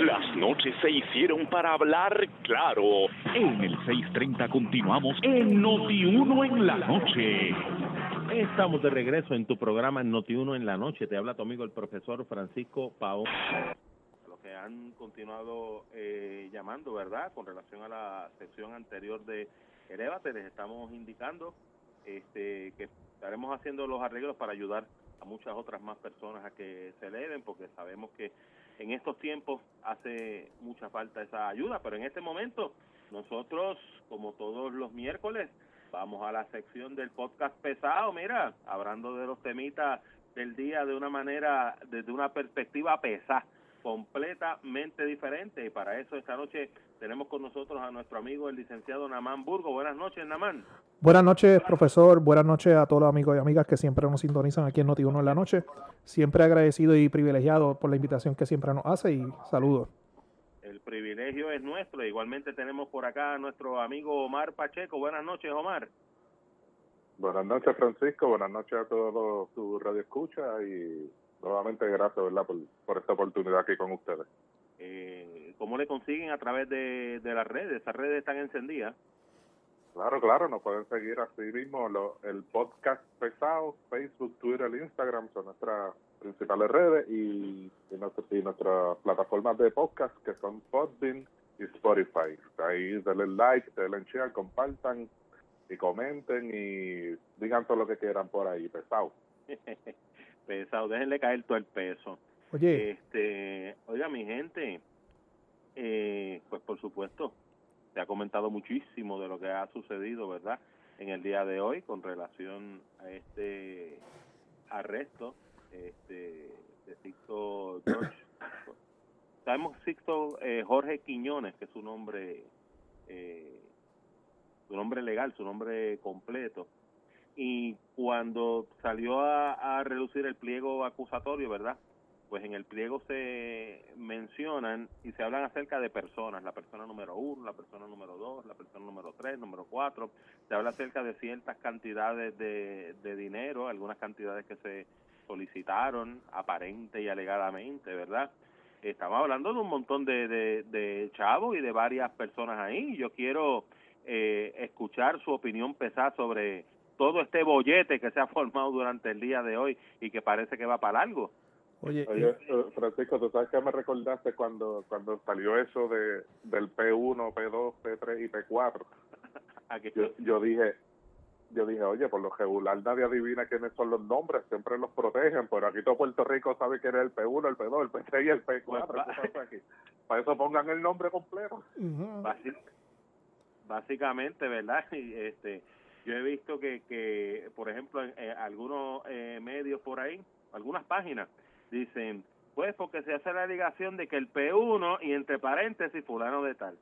Las noches se hicieron para hablar claro. En el 630 continuamos en Noti1 en la noche. Estamos de regreso en tu programa Noti1 en la noche. Te habla tu amigo el profesor Francisco Pao. Los que han continuado eh, llamando, ¿verdad? Con relación a la sección anterior de Elevate, les estamos indicando este, que estaremos haciendo los arreglos para ayudar a muchas otras más personas a que se eleven, porque sabemos que en estos tiempos hace mucha falta esa ayuda, pero en este momento nosotros, como todos los miércoles, vamos a la sección del podcast pesado, mira, hablando de los temitas del día de una manera, desde una perspectiva pesada, completamente diferente. Y para eso esta noche tenemos con nosotros a nuestro amigo el licenciado Namán Burgo. Buenas noches, Namán. Buenas noches, profesor. Buenas noches a todos los amigos y amigas que siempre nos sintonizan aquí en Noti1 en la noche. Siempre agradecido y privilegiado por la invitación que siempre nos hace y saludos. El privilegio es nuestro. Igualmente tenemos por acá a nuestro amigo Omar Pacheco. Buenas noches, Omar. Buenas noches, Francisco. Buenas noches a todos los tu radio escucha y nuevamente gracias, ¿verdad? Por, por esta oportunidad aquí con ustedes. Eh, ¿Cómo le consiguen a través de, de las redes? Esas redes están encendidas. Claro, claro, nos pueden seguir así mismo. Lo, el podcast pesado, Facebook, Twitter, Instagram son nuestras principales redes y, y, nuestra, y nuestras plataformas de podcast que son Podbean y Spotify. Ahí denle like, denle share, compartan y comenten y digan todo lo que quieran por ahí, pesado. pesado, déjenle caer todo el peso. Oye. Este, oiga, mi gente, eh, pues por supuesto, se ha comentado muchísimo de lo que ha sucedido, ¿verdad? En el día de hoy con relación a este arresto este, de Sixto George. Sabemos Sixto eh, Jorge Quiñones, que es su nombre, eh, su nombre legal, su nombre completo. Y cuando salió a, a reducir el pliego acusatorio, ¿verdad? pues en el pliego se mencionan y se hablan acerca de personas, la persona número uno, la persona número dos, la persona número tres, número cuatro, se habla acerca de ciertas cantidades de, de dinero, algunas cantidades que se solicitaron aparente y alegadamente, ¿verdad? Estamos hablando de un montón de, de, de chavos y de varias personas ahí. Yo quiero eh, escuchar su opinión pesada sobre todo este bollete que se ha formado durante el día de hoy y que parece que va para algo. Oye, Oye, eh, eh, Francisco, ¿tú sabes qué me recordaste cuando cuando salió eso de del P1, P2, P3 y P4? Aquí Yo, yo dije, yo dije, oye, por lo regular nadie adivina quiénes son los nombres, siempre los protegen, pero aquí todo Puerto Rico sabe quién es el P1, el P2, el P3 y el P4. Pues, ¿Qué pasa aquí? Para eso pongan el nombre completo. ujú. Basi- básicamente, ¿verdad? Y, este, yo he visto que, que por ejemplo, en eh, algunos eh, medios por ahí, algunas páginas, dicen, pues porque se hace la ligación de que el P1 y entre paréntesis fulano de tal.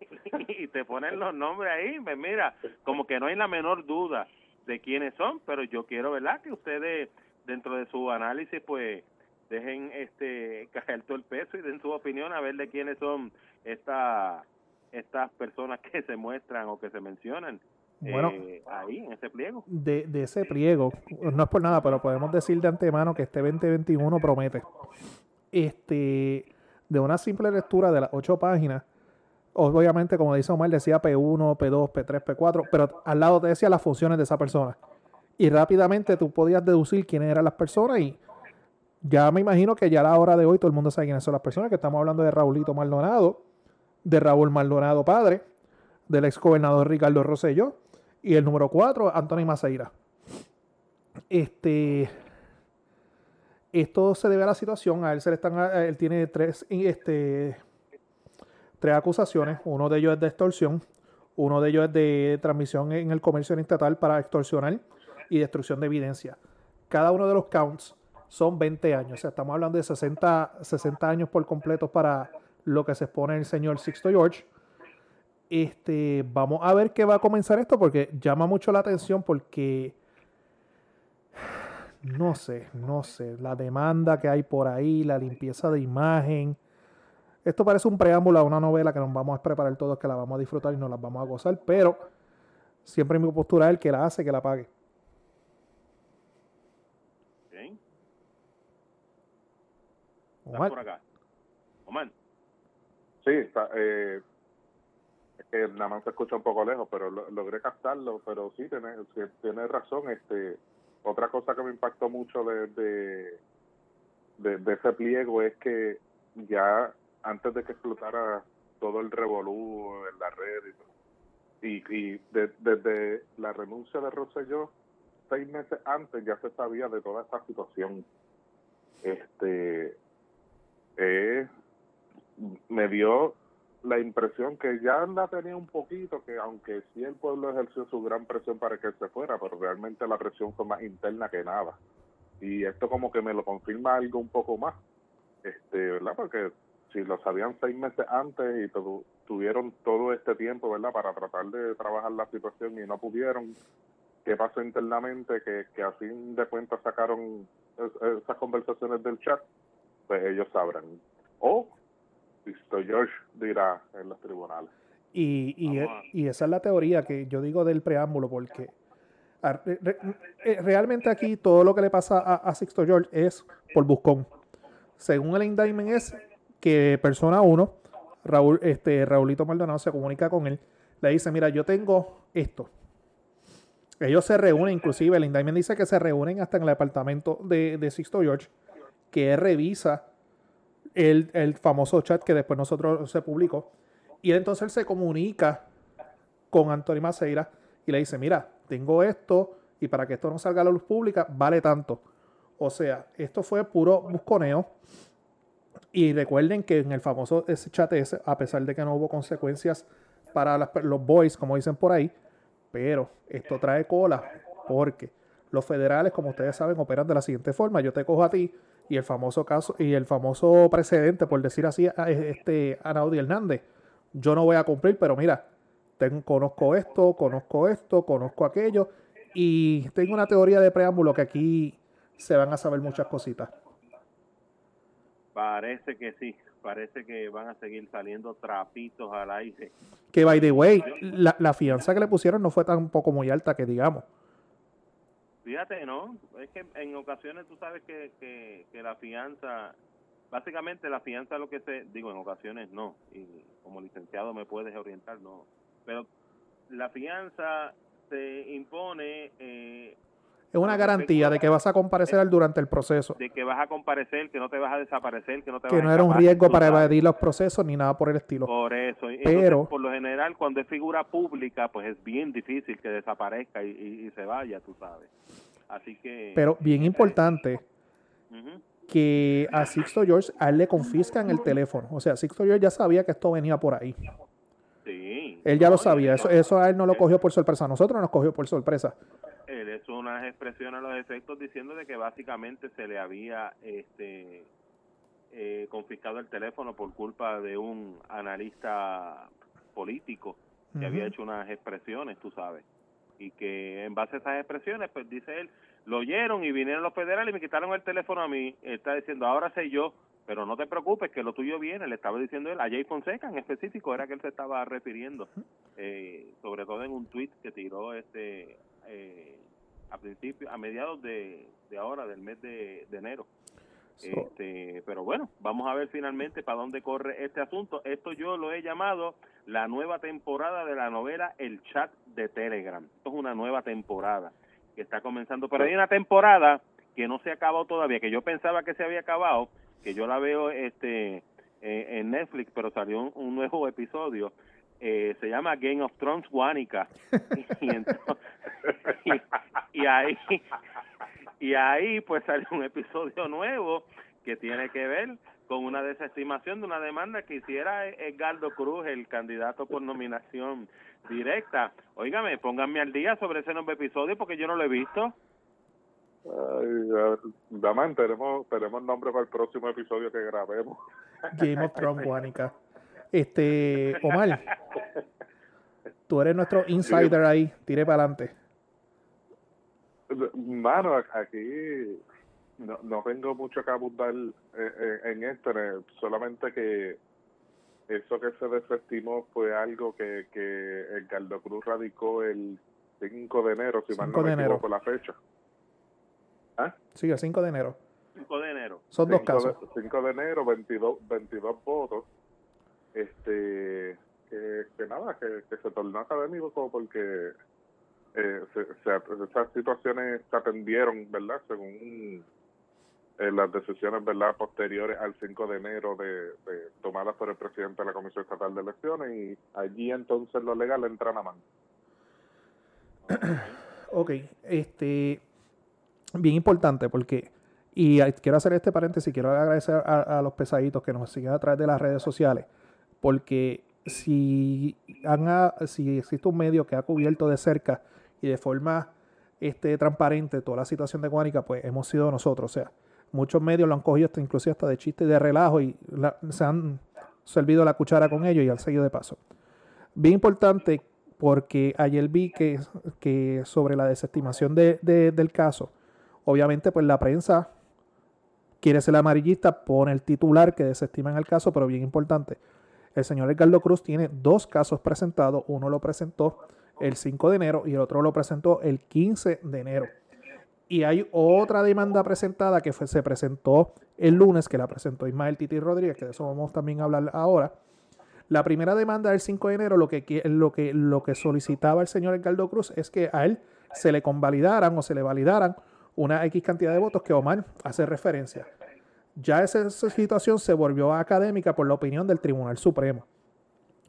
y te ponen los nombres ahí, pues mira, como que no hay la menor duda de quiénes son, pero yo quiero, ¿verdad? Que ustedes, dentro de su análisis, pues dejen este caer todo el peso y den su opinión a ver de quiénes son esta, estas personas que se muestran o que se mencionan Bueno. eh, ahí en ese pliego. de, de ese pliego, no es por nada, pero podemos decir de antemano que este 2021 promete. Este, de una simple lectura de las ocho páginas, obviamente, como dice Omar, decía P1, P2, P3, P4, pero al lado te decía las funciones de esa persona. Y rápidamente tú podías deducir quiénes eran las personas y ya me imagino que ya a la hora de hoy todo el mundo sabe quiénes son las personas, que estamos hablando de Raulito Maldonado, de Raúl Maldonado padre, del ex gobernador Ricardo Rosselló, y el número 4, Anthony Maceira. Este. Esto se debe a la situación. A él se le están. él tiene tres, este, tres acusaciones. Uno de ellos es de extorsión. Uno de ellos es de transmisión en el comercio estatal para extorsionar y destrucción de evidencia. Cada uno de los counts son 20 años. Estamos hablando de 60, 60 años por completo para lo que se expone el señor Sixto George. Este, vamos a ver qué va a comenzar esto porque llama mucho la atención porque no sé, no sé, la demanda que hay por ahí, la limpieza de imagen. Esto parece un preámbulo a una novela que nos vamos a preparar todos, que la vamos a disfrutar y nos la vamos a gozar, pero siempre mi postura es el que la hace, que la pague. ¿ok? ¿Estás Omar, por acá? Omar, sí, está, eh, que nada más se escucha un poco lejos, pero lo- logré captarlo, pero sí, tiene, tiene razón. este Otra cosa que me impactó mucho de, de, de, de ese pliego es que ya antes de que explotara todo el revolú en la red y, y, y de- desde la renuncia de Rosselló, seis meses antes ya se sabía de toda esta situación. Este me dio la impresión que ya la tenía un poquito, que aunque sí el pueblo ejerció su gran presión para que se fuera, pero realmente la presión fue más interna que nada. Y esto como que me lo confirma algo un poco más, este, ¿verdad? Porque si lo sabían seis meses antes y tu- tuvieron todo este tiempo, ¿verdad? Para tratar de trabajar la situación y no pudieron, ¿qué pasó internamente? Que, que a fin de cuentas sacaron es- esas conversaciones del chat, pues ellos sabrán. O Visto George dirá en los tribunales. Y, y, esa es la teoría que yo digo del preámbulo, porque eh, realmente aquí todo lo que le pasa a, a Sixto George es por buscón. Según el indictment es que persona 1, Raúl, este, Raulito Maldonado se comunica con él, le dice, mira, yo tengo esto. Ellos se reúnen, inclusive el indictment dice que se reúnen hasta en el departamento de, de Sixto George, que él revisa el, el famoso chat que después nosotros se publicó. Y entonces él se comunica con Anthony Maceira y le dice, mira, tengo esto y para que esto no salga a la luz pública vale tanto. O sea, esto fue puro busconeo. Y recuerden que en el famoso ese chat ese, a pesar de que no hubo consecuencias para los boys, como dicen por ahí, pero esto trae cola porque los federales, como ustedes saben, operan de la siguiente forma. Yo te cojo a ti y el famoso caso y el famoso precedente, por decir así, a este Anaudi Hernández. Yo no voy a cumplir, pero mira, tengo, conozco esto, conozco esto, conozco aquello y tengo una teoría de preámbulo que aquí se van a saber muchas cositas. Parece que sí, parece que van a seguir saliendo trapitos al aire. Que by the way, la, la fianza que le pusieron no fue tampoco muy alta que digamos. Fíjate, ¿no? Es que en ocasiones tú sabes que, que, la fianza, básicamente la fianza lo que se, digo, en ocasiones no, y como licenciado me puedes orientar, no, pero la fianza se impone eh, Es una garantía de que vas a comparecer al- durante el proceso. de que vas a comparecer, que no te vas a desaparecer, que no te Que vas no a era un riesgo para sabes. evadir los procesos ni nada por el estilo. Por eso. Pero- entonces, por lo general, cuando es figura pública, pues es bien difícil que desaparezca y, y- y se vaya, tú sabes. Así que... Pero bien importante Ujú. que a Sixto George a él le confiscan el teléfono. O sea, Sixto George ya sabía que esto venía por ahí. Sí. Él ya lo No, sabía. Eso, eso a él no lo cogió por sorpresa. A nosotros nos cogió por sorpresa. Hizo unas expresiones a los efectos diciendo de que básicamente se le había este eh, confiscado el teléfono por culpa de un analista político que había hecho unas expresiones, tú sabes. Y que en base a esas expresiones, pues dice él, lo oyeron y vinieron los federales y me quitaron el teléfono a mí. Él está diciendo, ahora sé yo, pero no te preocupes que lo tuyo viene. Le estaba diciendo él, a Jay Fonseca en específico, era que él se estaba refiriendo. Eh, sobre todo en un tweet que tiró este eh, a principio, a mediados de, de ahora, del mes de, de enero. So, Este, pero bueno, vamos a ver finalmente para dónde corre este asunto. Esto yo lo he llamado la nueva temporada de la novela El Chat de Telegram. Esto es una nueva temporada que está comenzando. Pero hay una temporada que no se ha acabado todavía, que yo pensaba que se había acabado, que yo la veo este eh, en Netflix, pero salió un, un nuevo episodio. Eh, se llama Game of Thrones Guanica. y, entonces- y- y ahí y ahí pues salió un episodio nuevo que tiene que ver con una desestimación de una demanda que hiciera Edgardo Cruz, el candidato por nominación directa. Óigame, pónganme al día sobre ese nuevo episodio porque yo no lo he visto. Ay, tenemos, tenemos nombre para el próximo episodio que grabemos. Game of Thrones, Juanica. Este, Omar, tú eres nuestro insider ahí. Tire para adelante. Mano, aquí no, no tengo mucho que abundar eh, eh, en esto, solamente que eso que se desestimó fue algo que, que Edgardo Cruz radicó el 5 de enero, si mal 5 no me de enero. equivoco la fecha. Sí, el 5 de enero. 5 de enero. Son dos 5 casos. De, 5 de enero, 22, 22 votos. Este que, nada, que, se tornó académico porque eh, esas situaciones se atendieron, ¿verdad? Según eh, las decisiones, ¿verdad? Posteriores al 5 de enero de, tomadas por el presidente de la Comisión Estatal de Elecciones y allí entonces lo legal entra a mano. ok, este, bien importante porque, y quiero hacer este paréntesis, quiero agradecer a, a los pesaditos que nos siguen a través de las redes sociales, porque si, han, si existe un medio que ha cubierto de cerca y de forma este, transparente toda la situación de Guánica, pues hemos sido nosotros. O sea, muchos medios lo han cogido hasta, inclusive hasta de chiste y de relajo y se han servido la cuchara con ellos y han seguido de paso. Bien importante porque ayer vi que, que sobre la desestimación de, del caso, obviamente pues la prensa quiere ser amarillista, pone el titular que desestiman el caso, pero bien importante, el señor Edgardo Cruz tiene dos casos presentados. Uno lo presentó el 5 de enero y el otro lo presentó el 15 de enero. Y hay otra demanda presentada que se presentó el lunes, que la presentó Ismael Titi Rodríguez, que de eso vamos también a hablar ahora. La primera demanda del 5 de enero lo que, lo que, solicitaba el señor Edgardo Cruz es que a él se le convalidaran o se le validaran una X cantidad de votos que Omar hace referencia. Ya esa, situación se volvió académica por la opinión del Tribunal Supremo.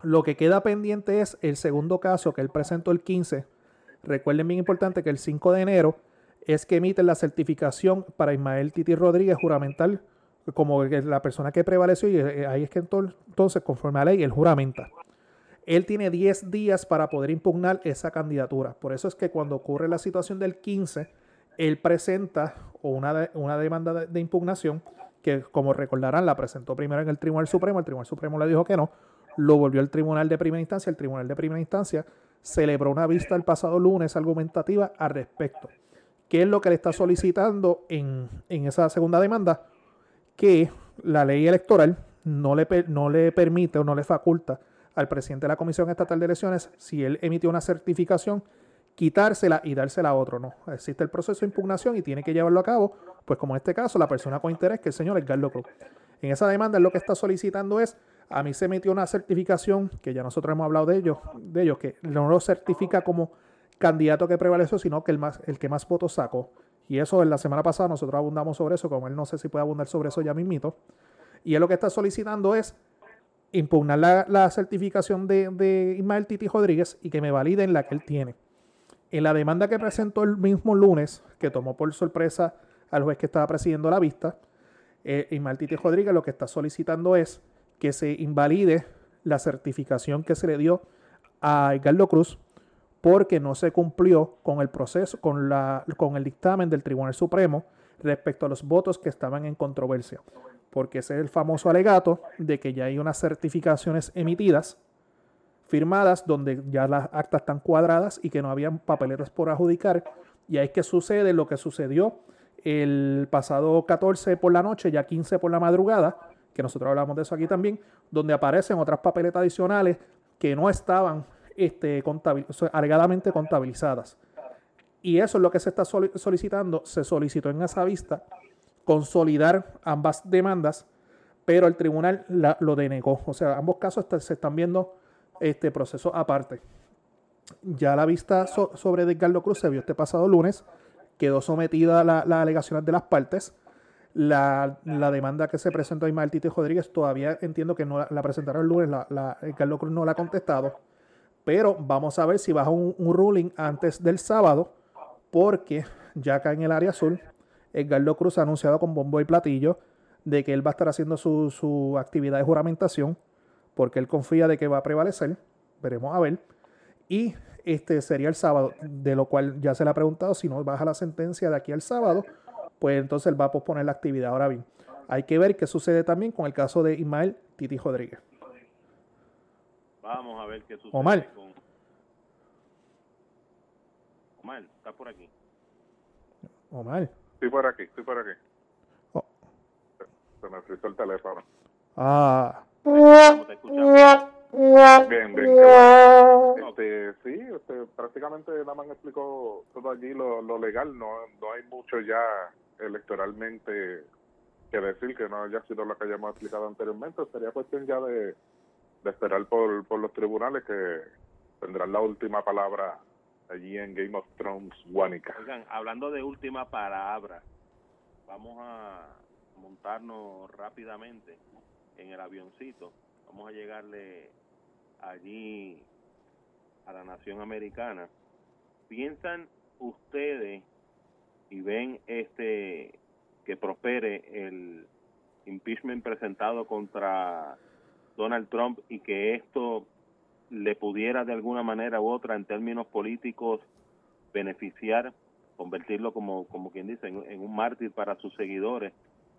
Lo que queda pendiente es el segundo caso que él presentó el 15. Recuerden bien importante que el 5 de enero es que emite la certificación para Ismael Titi Rodríguez juramental como la persona que prevaleció y eh, ahí es que entonces, conforme a la ley, él juramenta. Él tiene 10 días para poder impugnar esa candidatura. Por eso es que cuando ocurre la situación del 15, él presenta una, una demanda de impugnación que como recordarán la presentó primero en el Tribunal Supremo, el Tribunal Supremo le dijo que no, lo volvió al Tribunal de Primera Instancia, el Tribunal de Primera Instancia celebró una vista el pasado lunes argumentativa al respecto. ¿Qué es lo que le está solicitando en, esa segunda demanda? Que la ley electoral no le, no le permite o no le faculta al presidente de la Comisión Estatal de Elecciones, si él emitió una certificación, quitársela y dársela a otro. No, existe el proceso de impugnación y tiene que llevarlo a cabo, pues como en este caso, la persona con interés, que el señor Edgardo Cruz. En esa demanda, lo que está solicitando es, a mí se metió una certificación, que ya nosotros hemos hablado de ellos, de ellos que no lo certifica como candidato que prevaleció, sino que el, más, el que más votos sacó. Y eso en la semana pasada nosotros abundamos sobre eso, como él no sé si puede abundar sobre eso ya mismito. Y él lo que está solicitando es impugnar la, certificación de, de Ismael Titi Rodríguez y que me validen la que él tiene. En la demanda que presentó el mismo lunes, que tomó por sorpresa al juez que estaba presidiendo la vista, eh, Titi Rodríguez lo que está solicitando es que se invalide la certificación que se le dio a Edgardo Cruz porque no se cumplió con el proceso, con, la, con el dictamen del Tribunal Supremo respecto a los votos que estaban en controversia. Porque ese es el famoso alegato de que ya hay unas certificaciones emitidas firmadas donde ya las actas están cuadradas y que no habían papeletas por adjudicar. Y ahí es que sucede lo que sucedió el pasado 14 por la noche, ya 15 por la madrugada, que nosotros hablamos de eso aquí también, donde aparecen otras papeletas adicionales que no estaban este, alegadamente contabilizadas. Y eso es lo que se está solicitando. Se solicitó en esa vista consolidar ambas demandas, pero el tribunal lo denegó. O sea, ambos casos se están viendo este proceso aparte. Ya la vista sobre Edgardo Cruz se vio este pasado lunes, quedó sometida a las alegaciones de las partes. La, demanda que se presentó a Ismael Tito Rodríguez todavía entiendo que no la, presentaron el lunes, la, la, Edgardo Cruz no la ha contestado, pero vamos a ver si baja un, ruling antes del sábado, porque ya acá en el área azul, Edgardo Cruz ha anunciado con bombo y platillo de que él va a estar haciendo su, su actividad de juramentación porque él confía de que va a prevalecer. Veremos a ver. Y este sería el sábado, de lo cual ya se le ha preguntado si no baja la sentencia de aquí al sábado, pues entonces él va a posponer la actividad. Ahora bien, hay que ver qué sucede también con el caso de Ismael Titi Rodríguez. Vamos a ver qué sucede Omar. con... Omar, ¿estás por aquí? Omar. Estoy por aquí, estoy por aquí. Oh. Se me frizó el teléfono. Ah. Bien, bien. Este, sí, este, prácticamente nada más explicó todo allí lo, lo legal. No, no hay mucho ya electoralmente que decir que no haya sido lo que hayamos explicado anteriormente. Sería cuestión ya de, de esperar por, por los tribunales que tendrán la última palabra allí en Game of Thrones, Guanica. Oigan, hablando de última palabra, vamos a montarnos rápidamente en el avioncito. Vamos a llegarle allí a la nación americana. ¿Piensan ustedes y ven este que prospere el impeachment presentado contra Donald Trump y que esto le pudiera de alguna manera u otra en términos políticos beneficiar, convertirlo como, como quien dice, en, un mártir para sus seguidores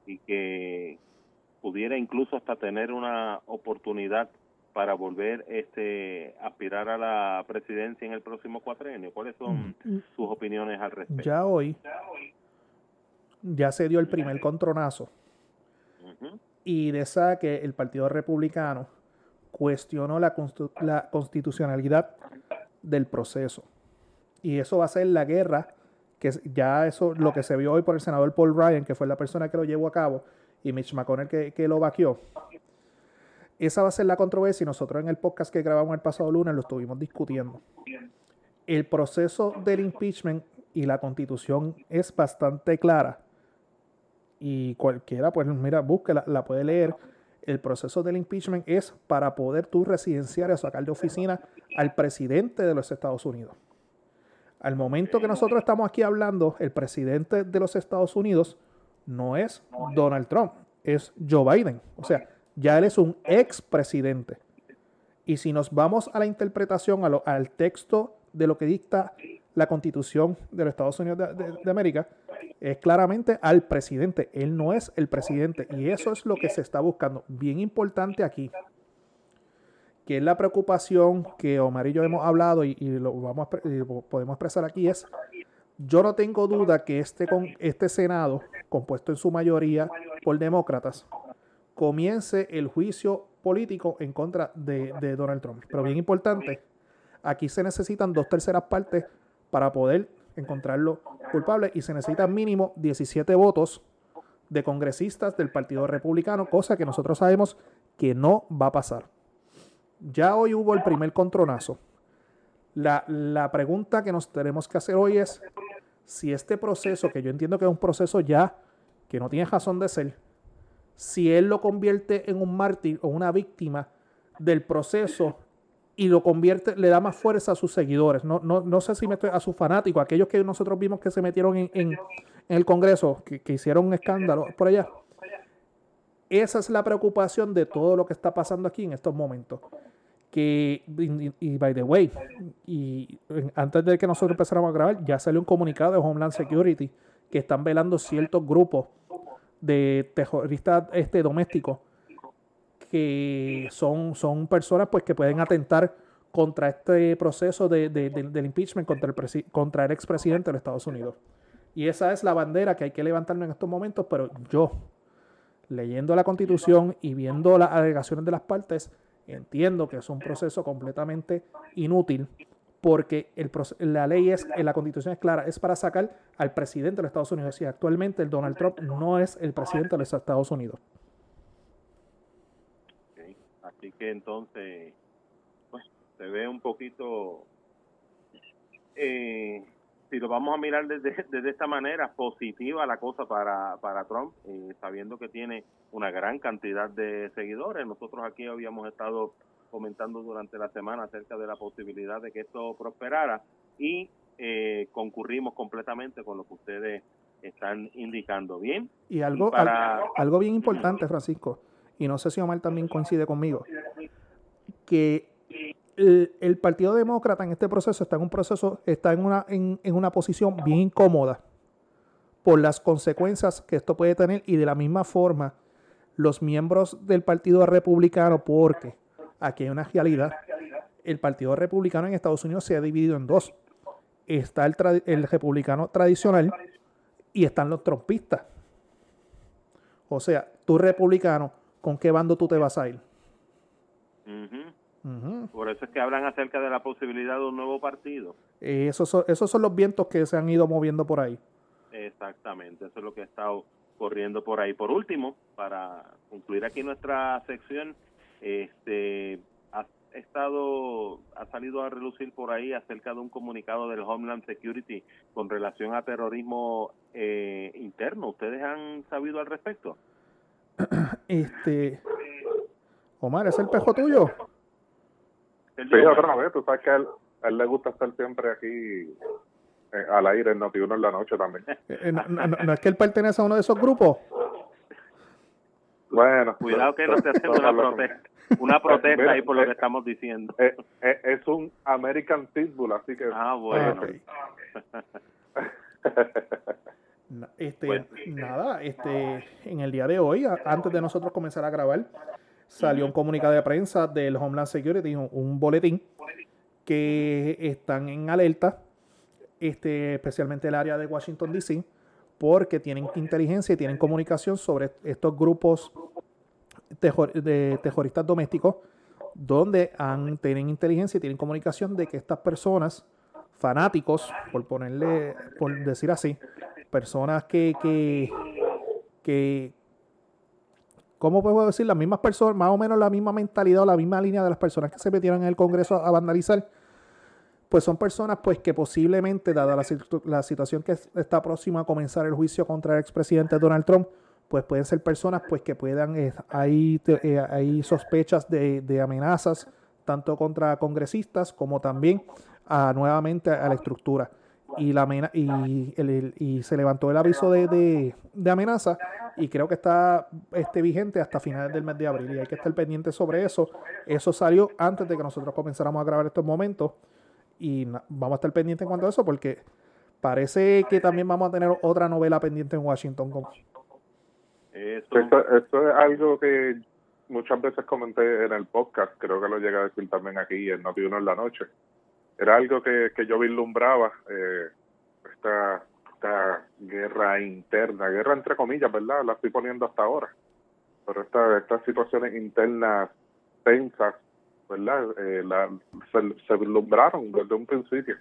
y que pudiera incluso hasta tener una oportunidad para volver este aspirar a la presidencia en el próximo cuatrenio. ¿Cuáles son mm, mm. sus opiniones al respecto? Ya hoy ya se dio el primer contronazo y de esa que el Partido Republicano cuestionó la, la constitucionalidad del proceso. Y eso va a ser la guerra, que ya eso, lo que se vio hoy por el senador Paul Ryan, que fue la persona que lo llevó a cabo, y Mitch McConnell que, lo vaqueó. Esa va a ser la controversia y nosotros en el podcast que grabamos el pasado lunes lo estuvimos discutiendo. El proceso del impeachment y la constitución es bastante clara y cualquiera, pues mira, búsquela, la puede leer. El proceso del impeachment es para poder tú residenciar o sacar de oficina al presidente de los Estados Unidos. Al momento que nosotros estamos aquí hablando, el presidente de los Estados Unidos no es Donald Trump, es Joe Biden. O sea, ya él es un expresidente. Y si nos vamos a la interpretación, al texto de lo que dicta la constitución de los Estados Unidos de América, es claramente al presidente. Él no es el presidente. Y eso es lo que se está buscando. Bien importante aquí. Que es la preocupación que Omar y yo hemos hablado y, lo vamos podemos expresar aquí es, yo no tengo duda que este, con, este Senado, compuesto en su mayoría por demócratas, comience el juicio político en contra de, Donald Trump. Pero bien importante, aquí se necesitan dos terceras partes para poder encontrarlo culpable y se necesitan mínimo 17 votos de congresistas del Partido Republicano, cosa que nosotros sabemos que no va a pasar. Ya hoy hubo el primer contronazo. La, la pregunta que nos tenemos que hacer hoy es si este proceso, que yo entiendo que es un proceso ya que no tiene razón de ser, si él lo convierte en un mártir o una víctima del proceso y lo convierte, le da más fuerza a sus seguidores. No, no, no sé si me estoy a sus fanáticos, aquellos que nosotros vimos que se metieron en, en, el Congreso, que, hicieron un escándalo por allá. Esa es la preocupación de todo lo que está pasando aquí en estos momentos. Que, y, by the way, y antes de que nosotros empezáramos a grabar, ya salió un comunicado de Homeland Security que están velando ciertos grupos de terroristas este, domésticos que son, son personas pues que pueden atentar contra este proceso de, del impeachment contra el, contra el expresidente de los Estados Unidos. Y esa es la bandera que hay que levantarnos en estos momentos, pero yo, leyendo la constitución y viendo las alegaciones de las partes, entiendo que es un proceso completamente inútil porque el, la ley es, la constitución es clara, es para sacar al presidente de los Estados Unidos y actualmente el Donald Trump no es el presidente de los Estados Unidos. Así que entonces, pues, se ve un poquito, eh, si lo vamos a mirar desde, desde esta manera, positiva la cosa para, para Trump, eh, sabiendo que tiene una gran cantidad de seguidores. Nosotros aquí habíamos estado comentando durante la semana acerca de la posibilidad de que esto prosperara y eh, concurrimos completamente con lo que ustedes están indicando. Bien. Y algo, algo bien importante, Francisco y no sé si Omar también coincide conmigo, que el, Partido Demócrata en este proceso está en un proceso, está en una, en, una posición bien incómoda por las consecuencias que esto puede tener y de la misma forma los miembros del Partido Republicano, porque aquí hay una realidad, el Partido Republicano en Estados Unidos se ha dividido en dos. Está el, republicano tradicional y están los trompistas. O sea, tú republicano con qué bando tú te vas a ir. Por eso es que hablan acerca de la posibilidad de un nuevo partido. esos, son, esos son los vientos que se han ido moviendo por ahí. Exactamente, eso es lo que ha estado corriendo por ahí. Por último, para concluir aquí nuestra sección, este estado, ha salido a relucir por ahí acerca de un comunicado del Homeland Security con relación a terrorismo eh, interno. ¿Ustedes han sabido al respecto? Este, Omar, ¿es el pejo tuyo? Sí, otra vez, tú sabes que a él, a él le gusta estar siempre aquí eh, al aire en Noti1 en la noche también. Eh, no, no- no es que él pertenece a uno de esos grupos? Bueno, Cuidado que no hacen todas una protesta, una protesta Mira, ahí por lo eh, que estamos diciendo. eh, eh, es un American Pitbull, así que... Ah, bueno. Este, Bueno. Nada, este, en el día de hoy, antes de nosotros comenzar a grabar, salió un comunicado de prensa del Homeland Security, un, boletín, que están en alerta, este, especialmente el área de Washington, D.C., porque tienen inteligencia y tienen comunicación sobre estos grupos terror- de terroristas domésticos, donde han, tienen inteligencia y tienen comunicación de que estas personas, fanáticos, por ponerle, por decir así, personas que, que, que ¿cómo puedo decir? Las mismas personas, más o menos la misma mentalidad o la misma línea de las personas que se metieron en el Congreso a, vandalizar, pues son personas pues que posiblemente, dada la, situ- la situación que es- está próxima a comenzar el juicio contra el expresidente Donald Trump, pues pueden ser personas pues que puedan, eh, hay, eh, sospechas de, de amenazas tanto contra congresistas como también a, nuevamente a la estructura. Y, la amena- y, el- el- y se levantó el aviso de, de- de amenaza y creo que está este, vigente hasta finales del mes de abril y hay que estar pendiente sobre eso. Eso salió antes de que nosotros comenzáramos a grabar estos momentos y vamos a estar pendientes en cuanto a eso porque parece que también vamos a tener otra novela pendiente en Washington. Eso, Esto, esto es algo que muchas veces comenté en el podcast, creo que lo llegué a decir también aquí en Noti 1 en la noche. Era algo que, que yo vislumbraba, eh, esta, esta guerra interna, guerra entre comillas, ¿verdad? La estoy poniendo hasta ahora. Pero esta, estas situaciones internas tensas, ¿verdad? Eh, la, se, se vislumbraron desde un principio.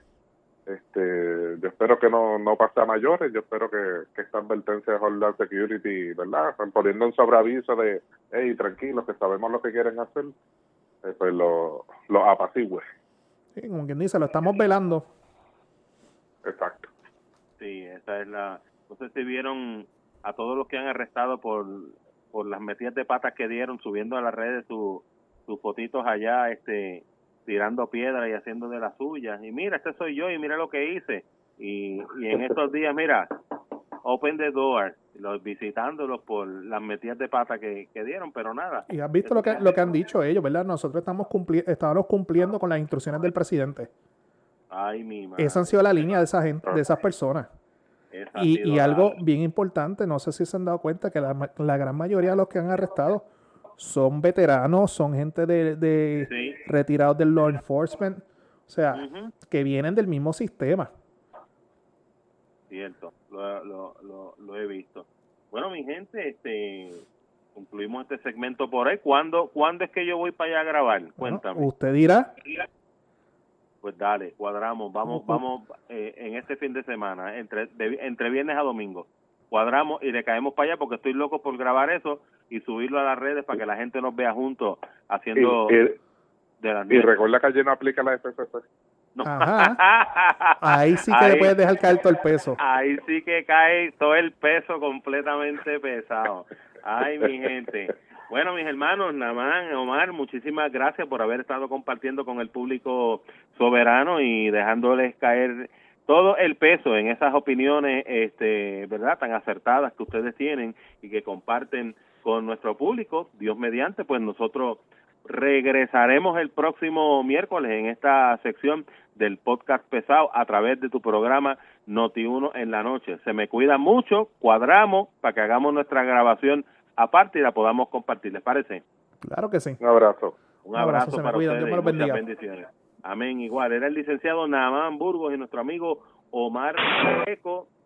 Este, yo espero que no, no pase a mayores, yo espero que, que esta advertencia de Homeland Security, ¿verdad? Están poniendo un sobreaviso de, hey, tranquilos, que sabemos lo que quieren hacer, eh, pues lo, lo apacigüe. Sí, como quien dice, lo estamos velando. Exacto. sí, esa es la... No sé si vieron a todos los que han arrestado por, por las metidas de patas que dieron, subiendo a las redes su- sus fotitos allá, este tirando piedras y haciendo de las suyas. Y mira, este soy yo y mira lo que hice. Y, y en estos días, mira, open the door, los visitándolos por las metidas de pata que, que dieron, pero nada. Y has visto lo que, lo que han dicho ellos, ¿verdad? Nosotros estamos cumpli estábamos cumpliendo con las instrucciones del presidente. Ay, mi madre. Esa han sido la línea de esa gente, de esas personas. Esa Y, y la- algo bien importante, no sé si se han dado cuenta que la, la gran mayoría de los que han arrestado son veteranos, son gente de, de Sí. retirados del law enforcement, o sea, que vienen del mismo sistema. Cierto, lo, lo, lo, lo he visto. Bueno, mi gente, este concluimos este segmento por ahí. ¿Cuándo, ¿Cuándo es que yo voy para allá a grabar? Bueno, Cuéntame. usted dirá, Pues dale, cuadramos. Vamos, vamos eh, en este fin de semana, entre, de- entre viernes a domingo. Cuadramos y le caemos para allá porque estoy loco por grabar eso y subirlo a las redes para que la gente nos vea juntos haciendo y, de las y nuestras. recuerda que allí no aplica la FCC. No. ahí sí que le puedes dejar caer todo el peso. Ahí sí que cae todo el peso completamente pesado. Ay, mi gente. Bueno, mis hermanos, Namán, Omar, muchísimas gracias por haber estado compartiendo con el público soberano y dejándoles caer todo el peso en esas opiniones, este, ¿verdad? Tan acertadas que ustedes tienen y que comparten con nuestro público. Dios mediante, pues nosotros regresaremos el próximo miércoles en esta sección del podcast pesado a través de tu programa Noti1 en la noche. Se me cuida mucho, cuadramos para que hagamos nuestra grabación aparte y la podamos compartir. ¿Les parece? Claro que sí. Un abrazo. Un Un abrazo, abrazo, se me para ustedes Dios bendiga. bendiciones. Amén. Igual, era el licenciado Naamán Burgos y nuestro amigo Omar Eco